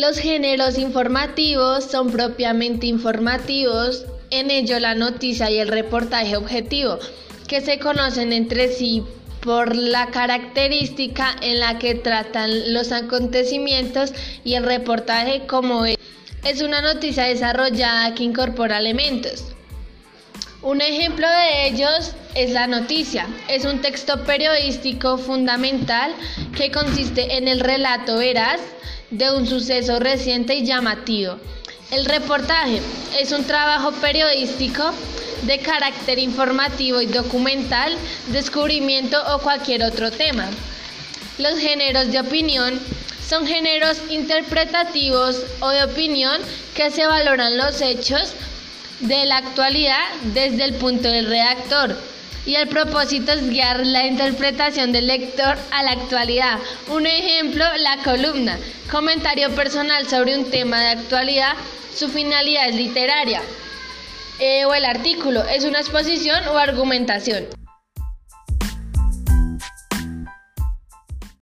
Los géneros informativos son propiamente informativos, en ello la noticia y el reportaje objetivo, que se conocen entre sí por la característica en la que tratan los acontecimientos y el reportaje como es una noticia desarrollada que incorpora elementos. Un ejemplo de ellos es la noticia. Es un texto periodístico fundamental que consiste en el relato veraz de un suceso reciente y llamativo. El reportaje es un trabajo periodístico de carácter informativo y documental, descubrimiento o cualquier otro tema. Los géneros de opinión son géneros interpretativos o de opinión que se valoran los hechos de la actualidad desde el punto del redactor. Y el propósito es guiar la interpretación del lector a la actualidad. Un ejemplo, la columna, comentario personal sobre un tema de actualidad, su finalidad es literaria. Eh, o el artículo, es una exposición o argumentación.